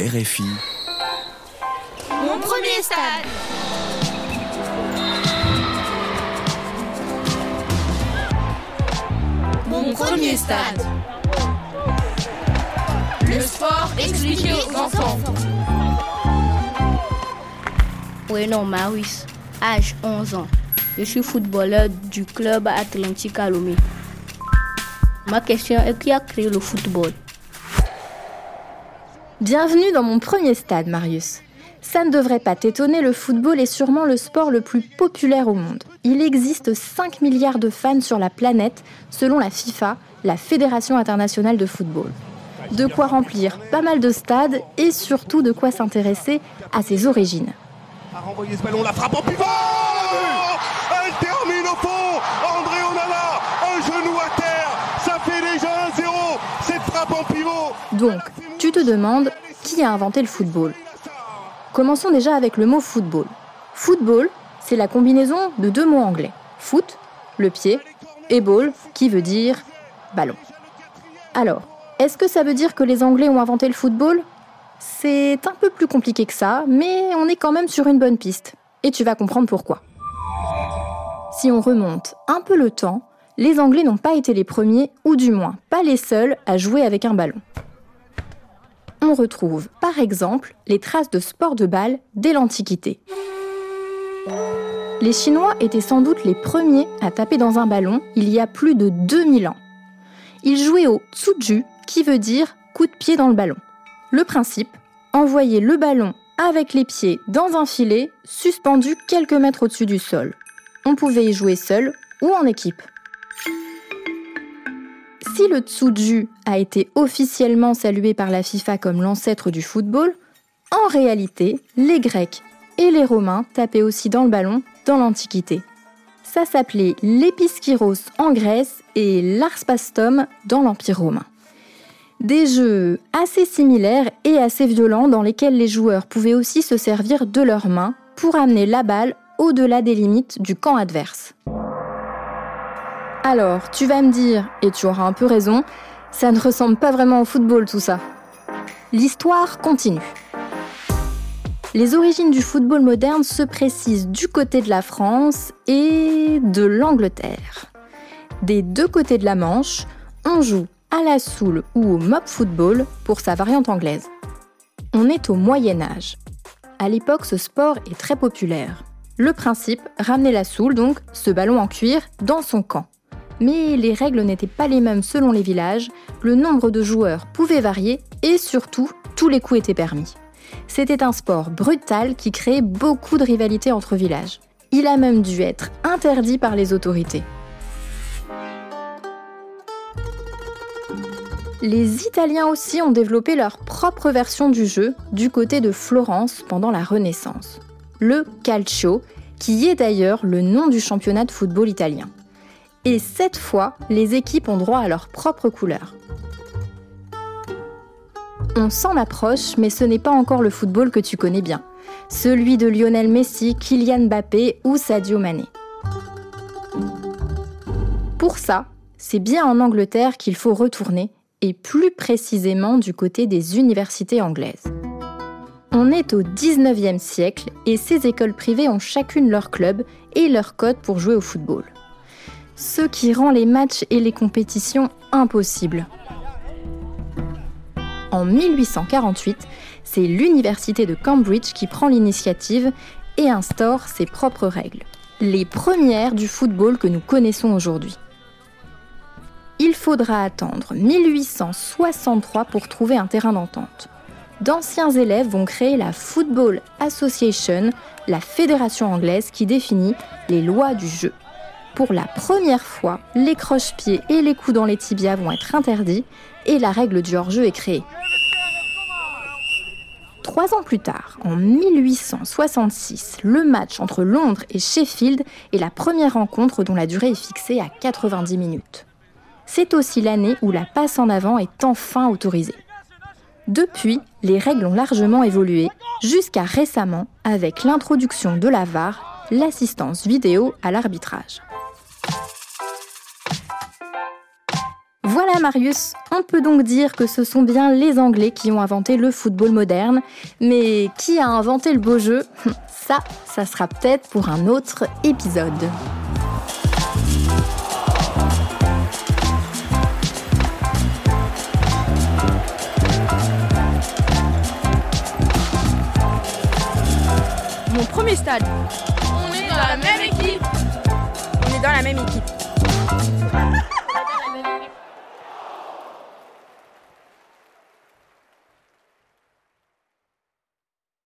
RFI. Mon premier stade. Mon premier stade. Le sport expliqué aux enfants. Oui, non, Maurice. Âge 11 ans. Je suis footballeur du club Atlantique Lomé. Ma question est qui a créé le football? Bienvenue dans mon premier stade, Marius. Ça ne devrait pas t'étonner, le football est sûrement le sport le plus populaire au monde. Il existe 5 milliards de fans sur la planète, selon la FIFA, la Fédération internationale de football. De quoi remplir pas mal de stades et surtout de quoi s'intéresser à ses origines. A renvoyé ce ballon, la frappe en pivot Elle termine au fond André Onana, un genou à terre, ça fait déjà 1-0 Cette frappe en pivot Donc, tu te demandes qui a inventé le football? Commençons déjà avec le mot football. Football, c'est la combinaison de deux mots anglais. Foot, le pied, et ball, qui veut dire ballon. Alors, est-ce que ça veut dire que les Anglais ont inventé le football? C'est un peu plus compliqué que ça, mais on est quand même sur une bonne piste. Et tu vas comprendre pourquoi. Si on remonte un peu le temps, les Anglais n'ont pas été les premiers, ou du moins pas les seuls, à jouer avec un ballon on retrouve par exemple les traces de sport de balle dès l'Antiquité. Les Chinois étaient sans doute les premiers à taper dans un ballon il y a plus de 2000 ans. Ils jouaient au tsuju, qui veut dire coup de pied dans le ballon. Le principe, envoyer le ballon avec les pieds dans un filet suspendu quelques mètres au-dessus du sol. On pouvait y jouer seul ou en équipe. Si le tsuju a été officiellement salué par la FIFA comme l'ancêtre du football, en réalité, les Grecs et les Romains tapaient aussi dans le ballon dans l'Antiquité. Ça s'appelait l'épiskyros en Grèce et l'arspastum dans l'Empire romain. Des jeux assez similaires et assez violents dans lesquels les joueurs pouvaient aussi se servir de leurs mains pour amener la balle au-delà des limites du camp adverse. Alors, tu vas me dire, et tu auras un peu raison, ça ne ressemble pas vraiment au football tout ça. L'histoire continue. Les origines du football moderne se précisent du côté de la France et de l'Angleterre. Des deux côtés de la Manche, on joue à la soule ou au mob football pour sa variante anglaise. On est au Moyen Âge. À l'époque, ce sport est très populaire. Le principe, ramener la soule, donc ce ballon en cuir, dans son camp. Mais les règles n'étaient pas les mêmes selon les villages, le nombre de joueurs pouvait varier et surtout, tous les coups étaient permis. C'était un sport brutal qui créait beaucoup de rivalités entre villages. Il a même dû être interdit par les autorités. Les Italiens aussi ont développé leur propre version du jeu du côté de Florence pendant la Renaissance. Le calcio, qui est d'ailleurs le nom du championnat de football italien. Et cette fois, les équipes ont droit à leur propre couleur. On s'en approche, mais ce n'est pas encore le football que tu connais bien. Celui de Lionel Messi, Kylian Mbappé ou Sadio Mané. Pour ça, c'est bien en Angleterre qu'il faut retourner, et plus précisément du côté des universités anglaises. On est au 19e siècle et ces écoles privées ont chacune leur club et leur code pour jouer au football ce qui rend les matchs et les compétitions impossibles. En 1848, c'est l'université de Cambridge qui prend l'initiative et instaure ses propres règles, les premières du football que nous connaissons aujourd'hui. Il faudra attendre 1863 pour trouver un terrain d'entente. D'anciens élèves vont créer la Football Association, la fédération anglaise qui définit les lois du jeu. Pour la première fois, les croche-pieds et les coups dans les tibias vont être interdits et la règle du hors-jeu est créée. Trois ans plus tard, en 1866, le match entre Londres et Sheffield est la première rencontre dont la durée est fixée à 90 minutes. C'est aussi l'année où la passe en avant est enfin autorisée. Depuis, les règles ont largement évolué, jusqu'à récemment avec l'introduction de la VAR, l'assistance vidéo à l'arbitrage. Voilà Marius, on peut donc dire que ce sont bien les Anglais qui ont inventé le football moderne, mais qui a inventé le beau jeu? Ça, ça sera peut-être pour un autre épisode. Mon premier stade. On est dans la même équipe. On est dans la même équipe.